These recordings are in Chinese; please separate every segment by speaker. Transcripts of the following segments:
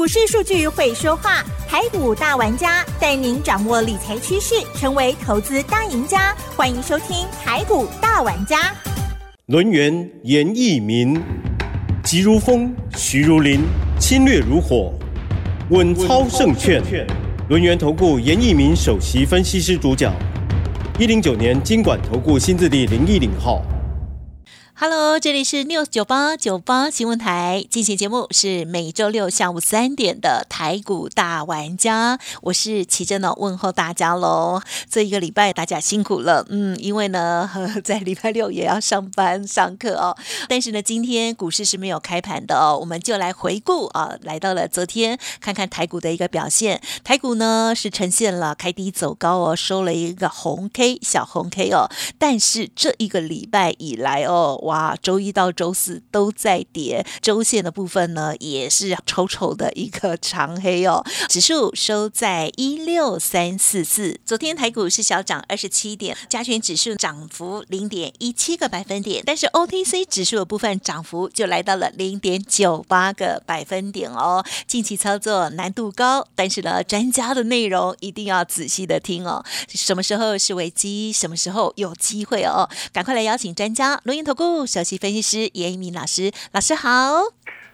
Speaker 1: 股市数据会说话，台股大玩家带您掌握理财趋势，成为投资大赢家。欢迎收听台股大玩家。
Speaker 2: 轮源严义民，急如风，徐如林，侵略如火，稳操胜券。轮源投顾严义民首席分析师主讲。一零九年经管投顾新字第零一零号。
Speaker 3: Hello，这里是 News 九八九八新闻台，进行节目是每周六下午三点的台股大玩家，我是齐珍呢，问候大家喽。这一个礼拜大家辛苦了，嗯，因为呢，呵 在礼拜六也要上班上课哦。但是呢，今天股市是没有开盘的哦，我们就来回顾啊，来到了昨天，看看台股的一个表现。台股呢是呈现了开低走高哦，收了一个红 K 小红 K 哦，但是这一个礼拜以来哦。哇，周一到周四都在跌，周线的部分呢也是丑丑的一个长黑哦。指数收在一六三四四，昨天台股是小涨二十七点，加权指数涨幅零点一七个百分点，但是 OTC 指数的部分涨幅就来到了零点九八个百分点哦。近期操作难度高，但是呢，专家的内容一定要仔细的听哦。什么时候是危机，什么时候有机会哦？赶快来邀请专家，录音投顾。首席分析师严一鸣老师，老师好。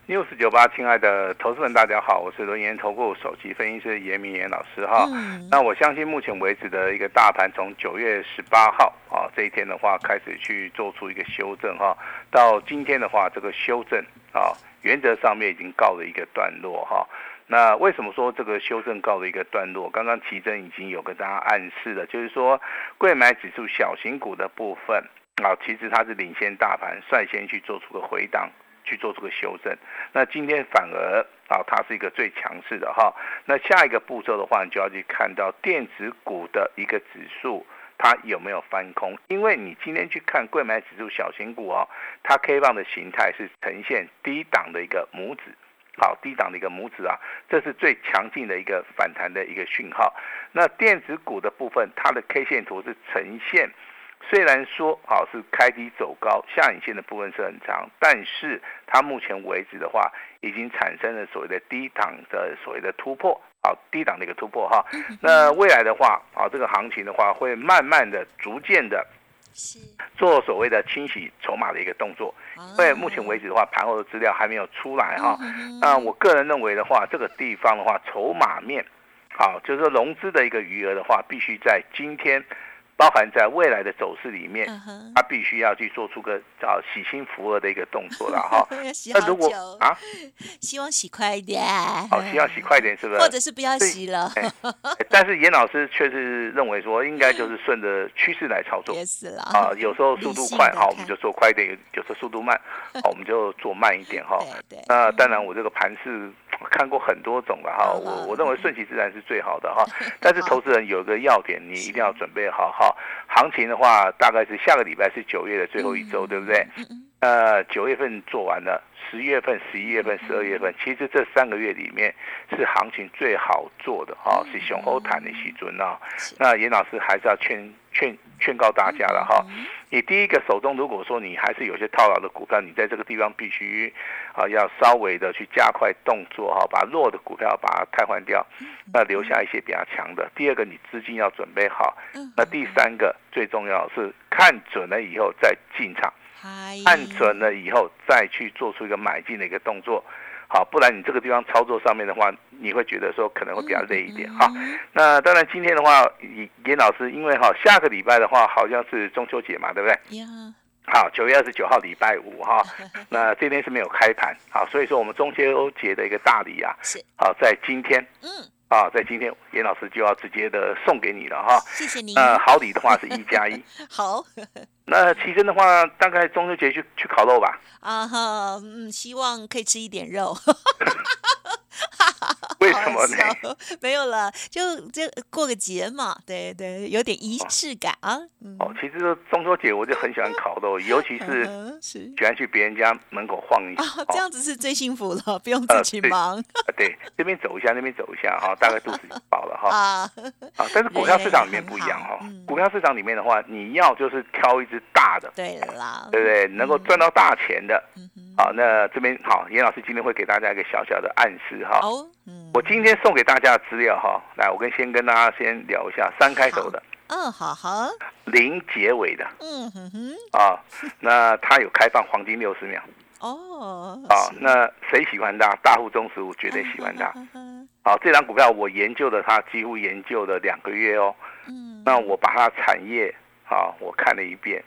Speaker 4: news 九八，亲爱的投资人，大家好，我是轮研投顾首席分析师严明严老师哈。
Speaker 3: 嗯
Speaker 4: 那我相信目前为止的一个大盘，从九月十八号啊这一天的话，开始去做出一个修正哈，到今天的话，这个修正啊，原则上面已经告了一个段落哈。那为什么说这个修正告了一个段落？刚刚奇珍已经有跟大家暗示了，就是说贵买指数小型股的部分啊，其实它是领先大盘，率先去做出个回档。去做出个修正，那今天反而啊，它是一个最强势的哈。那下一个步骤的话，你就要去看到电子股的一个指数，它有没有翻空？因为你今天去看贵买指数小型股哦，它 K 棒的形态是呈现低档的一个拇指，好，低档的一个拇指啊，这是最强劲的一个反弹的一个讯号。那电子股的部分，它的 K 线图是呈现。虽然说好是开低走高，下影线的部分是很长，但是它目前为止的话，已经产生了所谓的低档的所谓的突破，好低档的一个突破哈。那未来的话，啊这个行情的话，会慢慢的、逐渐的做所谓的清洗筹码的一个动作。因为目前为止的话，盘后的资料还没有出来哈。那我个人认为的话，这个地方的话，筹码面，好就是说融资的一个余额的话，必须在今天。包含在未来的走势里面，它必须要去做出个叫洗心扶额的一个动作了 哈。
Speaker 3: 那
Speaker 4: 如果啊，
Speaker 3: 希望洗快一点，
Speaker 4: 好，希望洗快一点，是不是？
Speaker 3: 或者是不要洗了。
Speaker 4: 但是严老师却是认为说，应该就是顺着趋势来操作。啊，有时候速度快，好，我们就做快一点；有时候速度慢，好，我们就做慢一点哈。那当然，我这个盘是看过很多种了哈，我我认为顺其自然是最好的哈。但是投资人有一个要点，你一定要准备好哈。行情的话，大概是下个礼拜是九月的最后一周，对不对？呃，九月份做完了，十月份、十一月份、十二月份，其实这三个月里面是行情最好做的哈，是雄厚谈的时准啊。那严老师还是要劝劝劝告大家了哈。你第一个手中如果说你还是有些套牢的股票，你在这个地方必须啊要稍微的去加快动作哈，把弱的股票把它汰换掉，那留下一些比较强的。第二个，你资金要准备好。那第三个最重要是看准了以后再进场。看准了以后，再去做出一个买进的一个动作，好，不然你这个地方操作上面的话，你会觉得说可能会比较累一点哈。那当然今天的话，严老师因为哈下个礼拜的话好像是中秋节嘛，对不对？好，九月二十九号礼拜五哈，那这天是没有开盘，好，所以说我们中秋节的一个大礼啊，
Speaker 3: 是。
Speaker 4: 好在今天，
Speaker 3: 嗯，
Speaker 4: 啊，在今天严老师就要直接的送给你了哈，
Speaker 3: 谢谢您。
Speaker 4: 呃好礼的话是一加一，
Speaker 3: 好。
Speaker 4: 那奇珍的话，大概中秋节去去烤肉吧。
Speaker 3: 啊哈，嗯，希望可以吃一点肉。
Speaker 4: 为什么呢？
Speaker 3: 没有了，就就过个节嘛，对对，有点仪式感啊。
Speaker 4: 嗯、哦，其实中秋节我就很喜欢烤肉，尤其是喜欢去别人家门口晃一下。
Speaker 3: 啊，这样子是最幸福了，不用自己忙。
Speaker 4: 呃、对，这边走一下，那边走一下哈，大概肚子就饱了哈。
Speaker 3: 啊，
Speaker 4: 啊，但是股票市场里面不一样哈。股票市场里面的话，你要就是挑一只大的，
Speaker 3: 对啦，
Speaker 4: 对不对？能够赚到大钱的。好，那这边好，严老师今天会给大家一个小小的暗示哈。
Speaker 3: 哦。
Speaker 4: 我今天送给大家的资料哈，来，我跟先跟大家先聊一下三开头的，
Speaker 3: 嗯，好好，
Speaker 4: 零结尾的，嗯哼哼，啊，那它有开放黄金六十秒，哦，啊，那谁喜欢它？大户中十五绝对喜欢它，好，这张股票我研究了它，几乎研究了两个月哦，嗯，那我把它产业，啊，我看了一遍，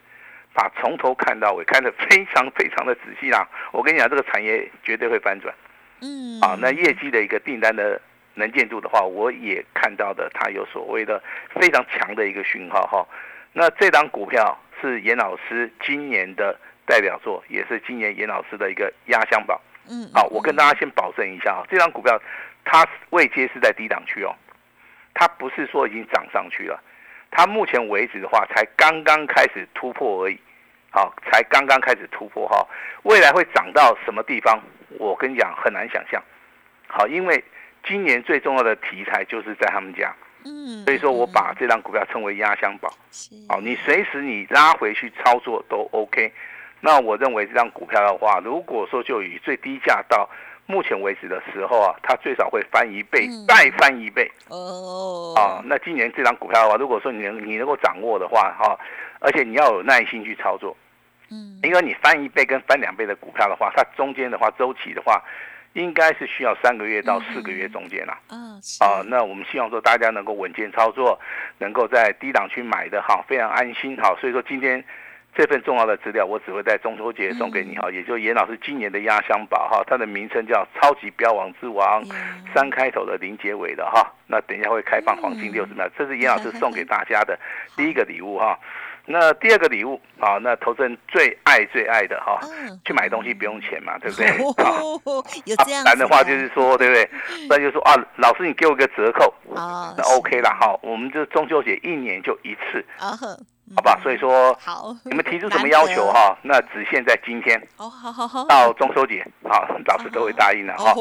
Speaker 4: 把从头看到尾，看得非常非常的仔细啦，我跟你讲，这个产业绝对会翻转。嗯，啊，那业绩的一个订单的能见度的话，我也看到的，它有所谓的非常强的一个讯号哈。那这张股票是严老师今年的代表作，也是今年严老师的一个压箱宝。嗯，好，我跟大家先保证一下啊，这张股票它位阶是在低档区哦，它不是说已经涨上去了，它目前为止的话才刚刚开始突破而已，好，才刚刚开始突破哈，未来会涨到什么地方？我跟你讲，很难想象。好，因为今年最重要的题材就是在他们家，嗯，所以说我把这张股票称为压箱宝。好，你随时你拉回去操作都 OK。那我认为这张股票的话，如果说就以最低价到目前为止的时候啊，它最少会翻一倍，再翻一倍。哦。啊，那今年这张股票的话，如果说你能你能够掌握的话，哈，而且你要有耐心去操作。嗯，因为你翻一倍跟翻两倍的股票的话，它中间的话周期的话，应该是需要三个月到四个月中间啦。嗯，啊，那我们希望说大家能够稳健操作，能够在低档区买的哈，非常安心哈。所以说今天这份重要的资料，我只会在中秋节送给你哈，也就严老师今年的压箱宝哈，它的名称叫超级标王之王，三开头的零结尾的哈。那等一下会开放黄金六十秒，这是严老师送给大家的第一个礼物哈。那第二个礼物啊，那投资人最爱最爱的哈，去买东西不用钱嘛，对不对？
Speaker 3: 有这样。
Speaker 4: 难的话就是说，对不对？那就说啊，老师你给我个折扣啊，那 OK 了哈。我们这中秋节一年就一次，好吧？所以说，
Speaker 3: 好，
Speaker 4: 你们提出什么要求哈？那只限在今天哦，好好好，到中秋节好，老师都会答应的哈。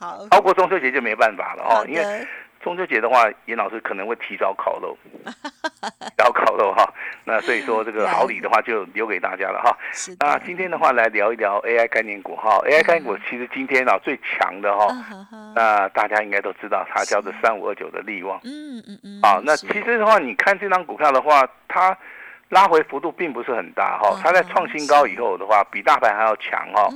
Speaker 4: 好，超过中秋节就没办法了哦，因为。中秋节的话，严老师可能会提早烤肉，提早烤肉哈。那所以说这个好礼的话就留给大家了哈。那今天的话来聊一聊 AI 概念股哈。AI 概念股其实今天啊最强的哈，那大家应该都知道它叫做三五二九的利旺。嗯嗯嗯。啊，那其实的话，你看这张股票的话，它拉回幅度并不是很大哈。它在创新高以后的话，比大盘还要强哈。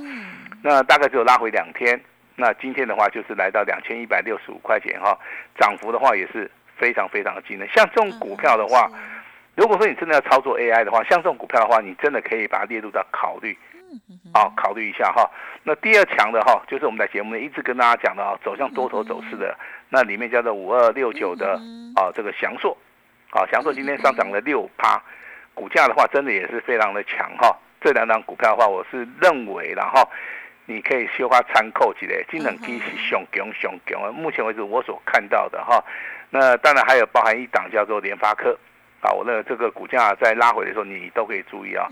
Speaker 4: 那大概只有拉回两天。那今天的话就是来到两千一百六十五块钱哈，涨幅的话也是非常非常的惊人。像这种股票的话，如果说你真的要操作 AI 的话，像这种股票的话，你真的可以把它列入到考虑，啊，考虑一下哈。那第二强的哈，就是我们在节目里一直跟大家讲的啊，走向多头走势的，那里面叫做五二六九的啊，这个翔硕，啊，翔硕今天上涨了六趴，股价的话真的也是非常的强哈。这两张股票的话，我是认为然后。你可以绣花参考起来，金冷机是熊强熊强目前为止我所看到的哈，那当然还有包含一档叫做联发科啊，我认为这个股价在拉回的时候你都可以注意啊。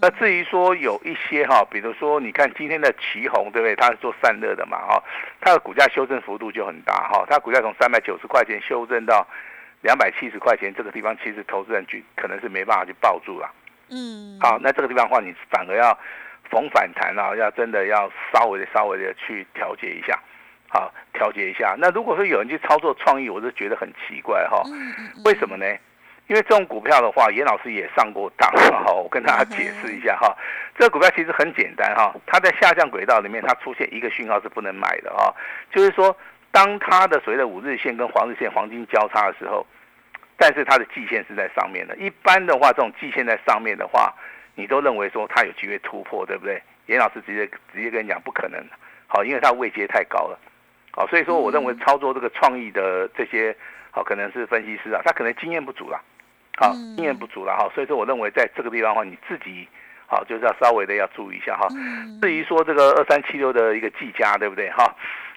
Speaker 4: 那至于说有一些哈，比如说你看今天的旗红对不对？它是做散热的嘛哈，它的股价修正幅度就很大哈，它股价从三百九十块钱修正到两百七十块钱，这个地方其实投资人去可能是没办法去抱住了。嗯，好，那这个地方的话，你反而要。逢反弹啊，要真的要稍微的、稍微的去调节一下，好，调节一下。那如果说有人去操作创意，我就觉得很奇怪哈。为什么呢？因为这种股票的话，严老师也上过当 哈。我跟大家解释一下哈，这个股票其实很简单哈。它在下降轨道里面，它出现一个讯号是不能买的哈。就是说，当它的所谓的五日线跟黄日线黄金交叉的时候，但是它的季线是在上面的。一般的话，这种季线在上面的话。你都认为说它有机会突破，对不对？严老师直接直接跟你讲不可能，好，因为它位阶太高了，好，所以说我认为操作这个创意的这些，好，可能是分析师啊，他可能经验不足了，好，经验不足了哈，所以说我认为在这个地方的话，你自己好就是要稍微的要注意一下哈。至于说这个二三七六的一个计价，对不对哈？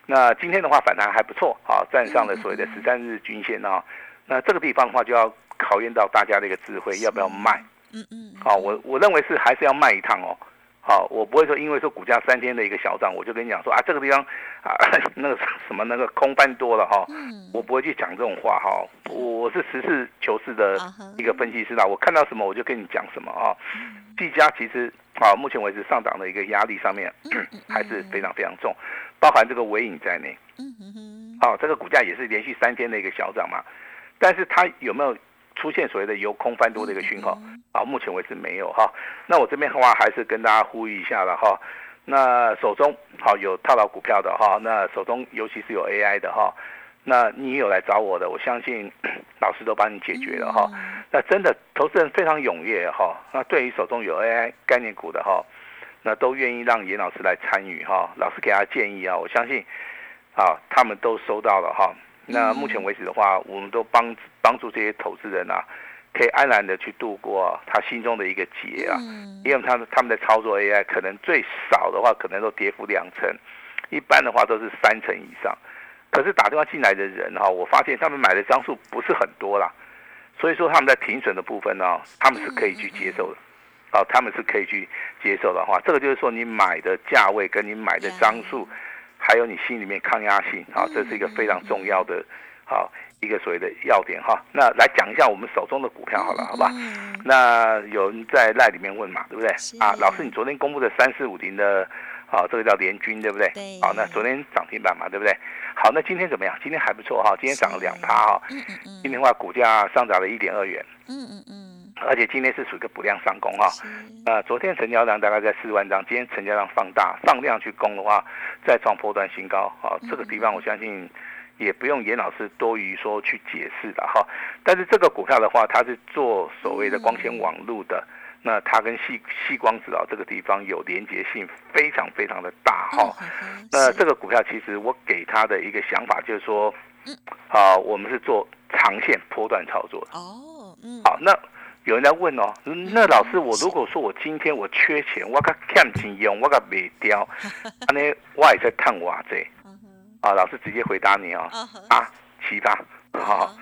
Speaker 4: 那今天的话反弹还不错，好，站上了所谓的十三日均线啊，那这个地方的话就要考验到大家的一个智慧，要不要卖？嗯嗯，好，我我认为是还是要卖一趟哦。好，我不会说因为说股价三天的一个小涨，我就跟你讲说啊，这个地方啊 那个什么那个空翻多了哈。嗯，我不会去讲这种话哈。我是实事求是的一个分析师啦，我看到什么我就跟你讲什么啊。技嘉其实啊，目前为止上涨的一个压力上面还是非常非常重。包含这个尾影在内。嗯哼哼。好，这个股价也是连续三天的一个小涨嘛，但是它有没有出现所谓的由空翻多的一个讯号？啊，目前为止没有哈。那我这边的话还是跟大家呼吁一下了哈。那手中好有套牢股票的哈，那手中尤其是有 AI 的哈，那你有来找我的，我相信 老师都帮你解决了哈。那真的投资人非常踊跃哈。那对于手中有 AI 概念股的哈，那都愿意让严老师来参与哈。老师给他建议啊，我相信啊他们都收到了哈。那目前为止的话，我们都帮帮助这些投资人啊。可以安然的去度过他心中的一个劫啊，因为他们他们的操作 AI 可能最少的话可能都跌幅两成，一般的话都是三成以上。可是打电话进来的人哈，我发现他们买的张数不是很多啦，所以说他们在停损的部分呢，他们是可以去接受的，哦，他们是可以去接受的话，这个就是说你买的价位跟你买的张数，还有你心里面抗压性啊，这是一个非常重要的，好。一个所谓的要点哈，那来讲一下我们手中的股票好了，好吧？那有人在赖里面问嘛，对不对？啊，老师，你昨天公布的三四五零的，啊，这个叫联军，对不对？
Speaker 3: 对。
Speaker 4: 好，那昨天涨停板嘛，对不对？好，那今天怎么样？今天还不错哈，今天涨了两趴哈。嗯嗯今天的话，股价上涨了一点二元。嗯嗯嗯。而且今天是属于个补量上攻哈。呃，昨天成交量大概在四万张，今天成交量放大，放量去攻的话，再创波段新高。好，这个地方我相信。也不用严老师多余说去解释了哈，但是这个股票的话，它是做所谓的光纤网络的，那它跟细细光子啊这个地方有连接性非常非常的大哈。那这个股票其实我给他的一个想法就是说，啊，我们是做长线波段操作的哦。好，那有人在问哦，那老师我如果说我今天我缺钱，我个欠钱用，我个卖掉，那我也在探我这。啊，老师直接回答你哦，啊，七八，好，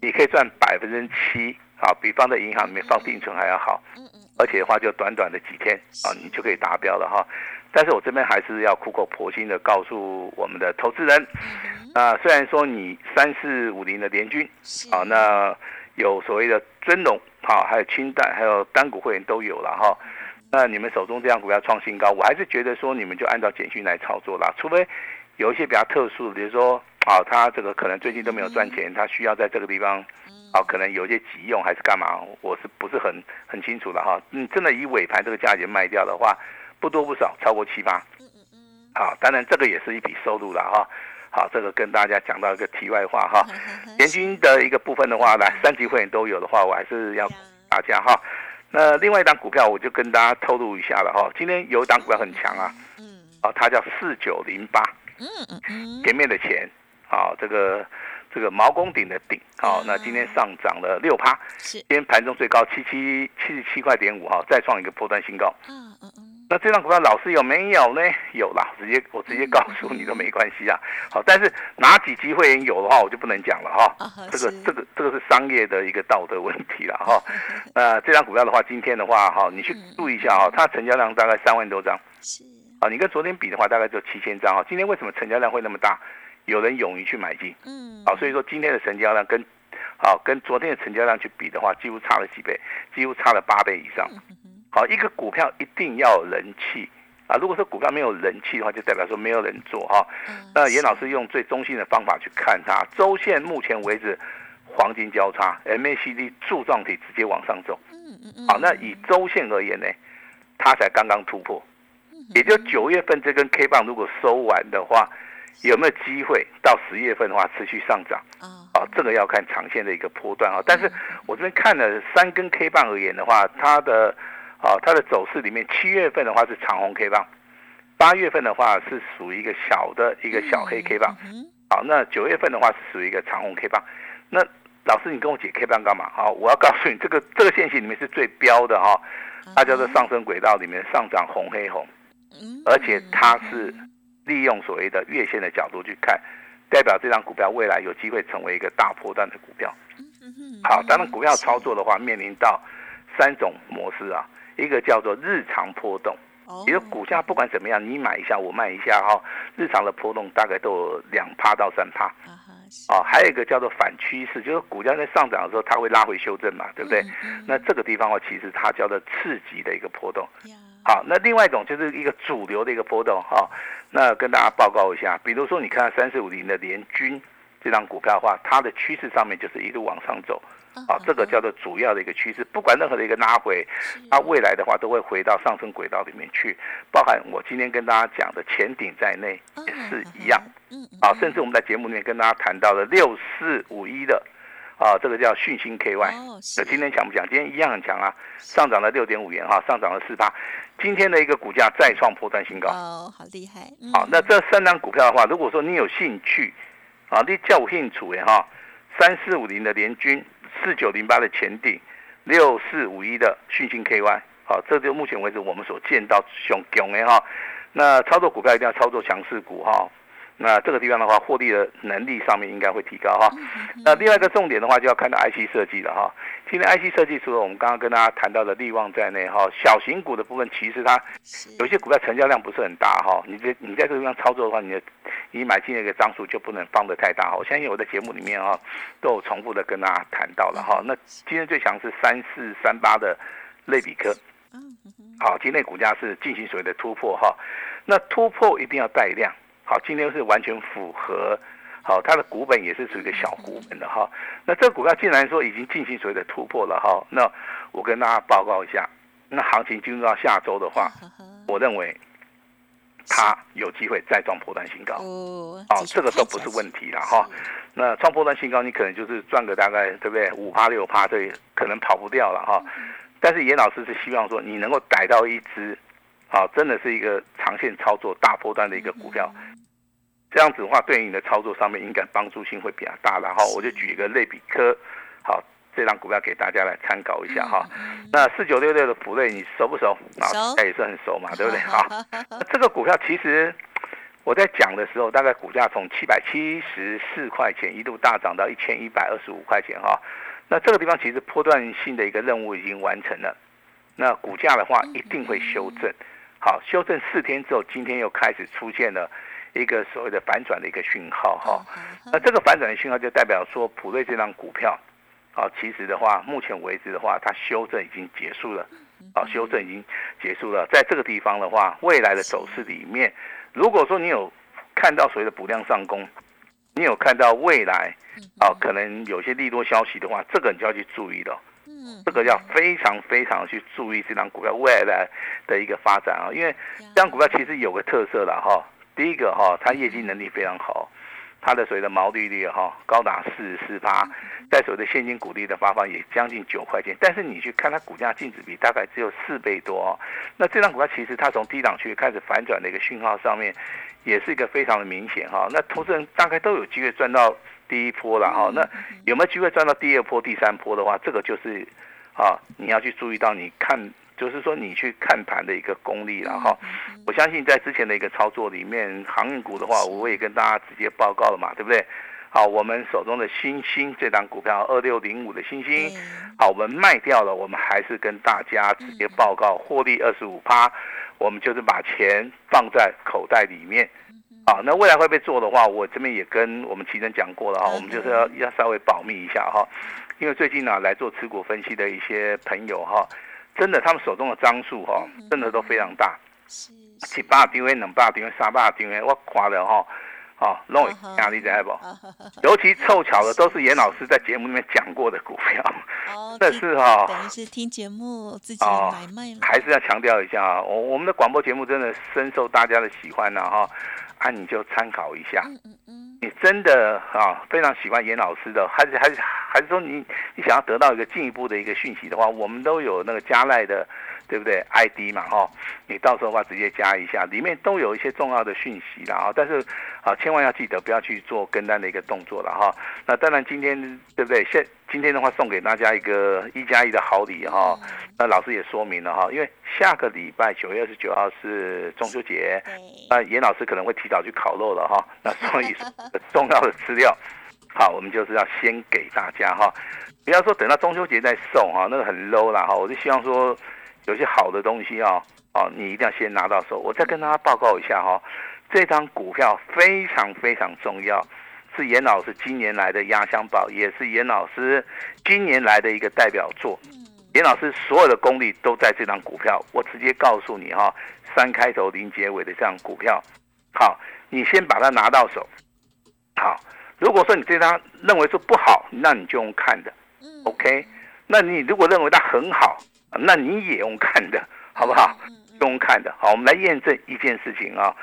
Speaker 4: 你可以赚百分之七，啊，比放在银行里面放定存还要好，而且的话就短短的几天啊，你就可以达标了哈。但是我这边还是要苦口婆心的告诉我们的投资人，啊，虽然说你三四五零的联军，啊，那有所谓的尊龙，哈，还有清代，还有单股会员都有了哈，那你们手中这样股票创新高，我还是觉得说你们就按照简讯来操作啦，除非。有一些比较特殊，比如说，啊，他这个可能最近都没有赚钱，他需要在这个地方，啊，可能有一些急用还是干嘛，我是不是很很清楚的哈？嗯，真的以尾盘这个价钱卖掉的话，不多不少，超过七八。嗯嗯嗯。好，当然这个也是一笔收入了哈。好，这个跟大家讲到一个题外话哈。年均的一个部分的话，来三级会员都有的话，我还是要大家哈。那另外一档股票，我就跟大家透露一下了哈。今天有一档股票很强啊。嗯。啊，它叫四九零八。嗯嗯嗯，前面的钱，好，这个这个毛公顶的顶，好，那今天上涨了六趴，是，今天盘中最高七七七十七块点五，哈，再创一个破断新高。嗯嗯嗯，那这张股票老师有没有呢？有啦，直接我直接告诉你都没关系啊。好，但是哪几机会员有的话，我就不能讲了哈。这个这个这个是商业的一个道德问题了哈。呃，这张股票的话，今天的话哈，你去注意一下哈，它成交量大概三万多张。是。啊，你跟昨天比的话，大概就七千张啊。今天为什么成交量会那么大？有人勇于去买进，嗯，好，所以说今天的成交量跟，好跟昨天的成交量去比的话，几乎差了几倍，几乎差了八倍以上。好，一个股票一定要有人气啊。如果说股票没有人气的话，就代表说没有人做哈。那严老师用最中性的方法去看它，周线目前为止黄金交叉，MACD 柱状体直接往上走。嗯嗯嗯。好，那以周线而言呢，它才刚刚突破。也就九月份这根 K 棒如果收完的话，有没有机会到十月份的话持续上涨？啊，这个要看长线的一个波段啊。但是我这边看了三根 K 棒而言的话，它的啊它的走势里面，七月份的话是长红 K 棒，八月份的话是属于一个小的一个小黑 K 棒。好，那九月份的话是属于一个长红 K 棒。那老师，你跟我解 K 棒干嘛？好，我要告诉你，这个这个线型里面是最标的哈，它叫做上升轨道里面上涨红黑红。而且它是利用所谓的月线的角度去看，代表这张股票未来有机会成为一个大波段的股票。好，当然股票操作的话，面临到三种模式啊，一个叫做日常波动，也就股价不管怎么样，你买一下我卖一下哈，日常的波动大概都有两趴到三趴。啊，还有一个叫做反趋势，就是股价在上涨的时候，它会拉回修正嘛，对不对？那这个地方的话，其实它叫做次级的一个波动。好，那另外一种就是一个主流的一个波动哈。那跟大家报告一下，比如说你看三四五零的联军这张股票的话，它的趋势上面就是一路往上走。啊，这个叫做主要的一个趋势，不管任何的一个拉回，它未来的话都会回到上升轨道里面去，包含我今天跟大家讲的前顶在内也是一样。嗯，啊，甚至我们在节目里面跟大家谈到了六四五一的，啊，这个叫讯星 KY，那今天强不强？今天一样很强啊，上涨了六点五元哈，上涨了四八，今天的一个股价再创破断新高。
Speaker 3: 哦，好厉害。
Speaker 4: 好，那这三张股票的话，如果说你有兴趣，啊，你叫我兴趣的哈，三四五零的联军。四九零八的前顶，六四五一的讯星 KY，好，这就目前为止我们所见到熊强的哈。那操作股票一定要操作强势股哈。那这个地方的话，获利的能力上面应该会提高哈。那另外一个重点的话，就要看到 IC 设计了哈。今天 IC 设计除了我们刚刚跟大家谈到的利旺在内哈，小型股的部分其实它有些股票成交量不是很大哈。你在你在这个地方操作的话，你的你买进的一个张数就不能放得太大哈。我相信我在节目里面哈都有重复的跟大家谈到了哈。那今天最强是三四三八的类比科，好，今天股价是进行所谓的突破哈。那突破一定要带量。好，今天是完全符合，好，它的股本也是属于一个小股本的哈。那这个股票既然说已经进行所谓的突破了哈，那我跟大家报告一下，那行情进入到下周的话，我认为它有机会再创破断新高。哦，这个都不是问题了哈。那创破断新高，你可能就是赚个大概对不对？五趴六趴，这可能跑不掉了哈。但是严老师是希望说你能够逮到一只。好，真的是一个长线操作大波段的一个股票，这样子的话，对你的操作上面应该帮助性会比较大。然后我就举一个类比科，好，这张股票给大家来参考一下哈。那四九六六的普瑞，你熟不熟？啊，也是很熟嘛，对不对？哈，这个股票其实我在讲的时候，大概股价从七百七十四块钱一度大涨到一千一百二十五块钱哈。那这个地方其实波段性的一个任务已经完成了，那股价的话一定会修正。好，修正四天之后，今天又开始出现了一个所谓的反转的一个讯号哈。那这个反转的讯号就代表说，普瑞这张股票，啊，其实的话，目前为止的话，它修正已经结束了，啊，修正已经结束了。在这个地方的话，未来的走势里面，如果说你有看到所谓的补量上攻，你有看到未来，啊，可能有些利多消息的话，这个你就要去注意了。这个要非常非常去注意这张股票未来的一个发展啊，因为这张股票其实有个特色了哈。第一个哈，它业绩能力非常好，它的所谓的毛利率哈高达四十四趴，在所谓的现金股利的发放也将近九块钱。但是你去看它股价净值比大概只有四倍多，那这张股票其实它从低档区开始反转的一个讯号上面，也是一个非常的明显哈。那投资人大概都有机会赚到。第一波了哈，那有没有机会赚到第二波、第三波的话，这个就是啊，你要去注意到你看，就是说你去看盘的一个功力了哈。我相信在之前的一个操作里面，航运股的话，我也跟大家直接报告了嘛，对不对？好，我们手中的星星这档股票二六零五的星。星，好，我们卖掉了，我们还是跟大家直接报告获利二十五趴，我们就是把钱放在口袋里面。好，那未来会被做的话，我这边也跟我们奇珍讲过了哈，我们就是要要稍微保密一下哈，因为最近呢来做持股分析的一些朋友哈，真的他们手中的张数哈，真的都非常大，七八张位、两百张位、三百张位，我夸的哈。哦，弄压力在不？尤其凑巧的都是严老师在节目里面讲过的股票，
Speaker 3: 这是哈，等于是听节目自己买卖了。
Speaker 4: 还是要强调一下啊，我我们的广播节目真的深受大家的喜欢呢哈，啊你就参考一下。你真的啊非常喜欢严老师的，还是还是还是说你你想要得到一个进一步的一个讯息的话，我们都有那个加赖的。对不对？ID 嘛，哈，你到时候的话直接加一下，里面都有一些重要的讯息啦啊。但是啊，千万要记得不要去做跟单的一个动作了哈。那当然今天对不对？现今天的话送给大家一个一加一的好礼哈。那老师也说明了哈，因为下个礼拜九月二十九号是中秋节，那严老师可能会提早去烤肉了哈。那所以重要的资料，好，我们就是要先给大家哈，不要说等到中秋节再送哈，那个很 low 啦哈。我就希望说。有些好的东西啊，哦，你一定要先拿到手。我再跟大家报告一下哈，这张股票非常非常重要，是严老师今年来的压箱宝，也是严老师今年来的一个代表作。严老师所有的功力都在这张股票，我直接告诉你哈，三开头零结尾的这张股票，好，你先把它拿到手，好，如果说你这张认为说不好，那你就用看的，OK，那你如果认为它很好，那你也用看的，好不好？用看的，好，我们来验证一件事情啊，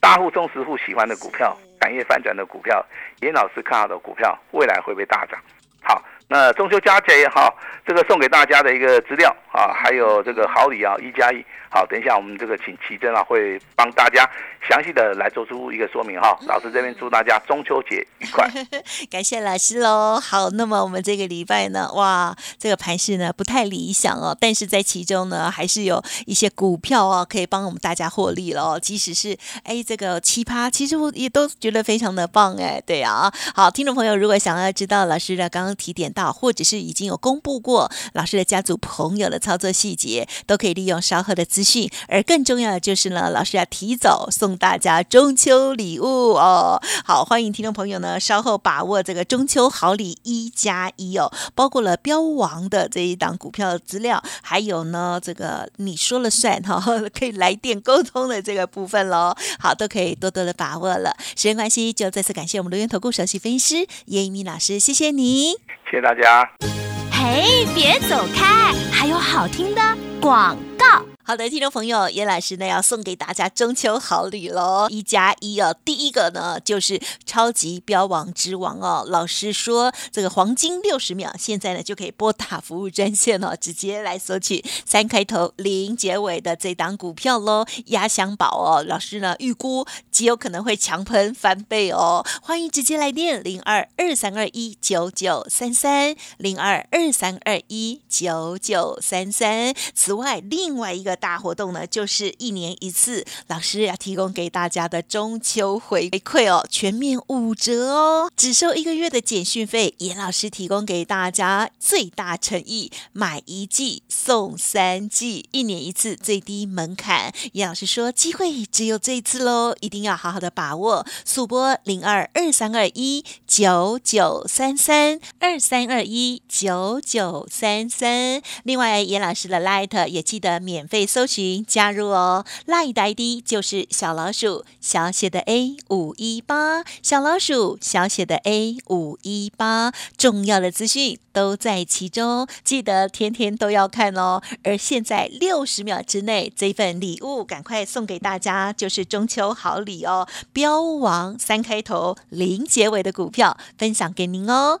Speaker 4: 大户、中实户喜欢的股票，产业反转的股票，严老师看好的股票，未来会不会大涨？好。那中秋佳节也好，这个送给大家的一个资料啊，还有这个好礼啊，一加一。好，等一下我们这个请奇珍啊，会帮大家详细的来做出一个说明哈。老师这边祝大家中秋节愉快，
Speaker 3: 感谢老师喽。好，那么我们这个礼拜呢，哇，这个盘势呢不太理想哦，但是在其中呢，还是有一些股票哦，可以帮我们大家获利了。即使是哎这个奇葩，其实我也都觉得非常的棒哎。对啊，好，听众朋友如果想要知道老师的刚刚提点到，或者是已经有公布过老师的家族朋友的操作细节，都可以利用稍后的资讯。而更重要的就是呢，老师要提早送大家中秋礼物哦。好，欢迎听众朋友呢稍后把握这个中秋好礼一加一哦，包括了标王的这一档股票的资料，还有呢这个你说了算哈，可以来电沟通的这个部分喽。好，都可以多多的把握了。时间关系，就再次感谢我们留言投顾首席分析师叶一鸣老师，谢谢你。
Speaker 4: 谢谢大家。
Speaker 1: 哎，别走开，还有好听的广告。
Speaker 3: 好的，听众朋友，叶老师呢要送给大家中秋好礼喽！一加一哦，第一个呢就是超级标王之王哦。老师说这个黄金六十秒，现在呢就可以拨打服务专线哦，直接来索取三开头零结尾的这档股票喽，压箱宝哦。老师呢预估极有可能会强喷翻倍哦，欢迎直接来电零二二三二一九九三三零二二三二一九九三三。此外，另外一个。大活动呢，就是一年一次，老师要提供给大家的中秋回馈哦，全面五折哦，只收一个月的简讯费。严老师提供给大家最大诚意，买一季送三季，一年一次，最低门槛。严老师说，机会只有这一次喽，一定要好好的把握。速播零二二三二一九九三三二三二一九九三三。另外，严老师的 Light 也记得免费。搜寻加入哦，赖的 ID 就是小老鼠小写的 A 五一八，小老鼠小写的 A 五一八，重要的资讯都在其中，记得天天都要看哦。而现在六十秒之内，这份礼物赶快送给大家，就是中秋好礼哦，标王三开头零结尾的股票分享给您哦。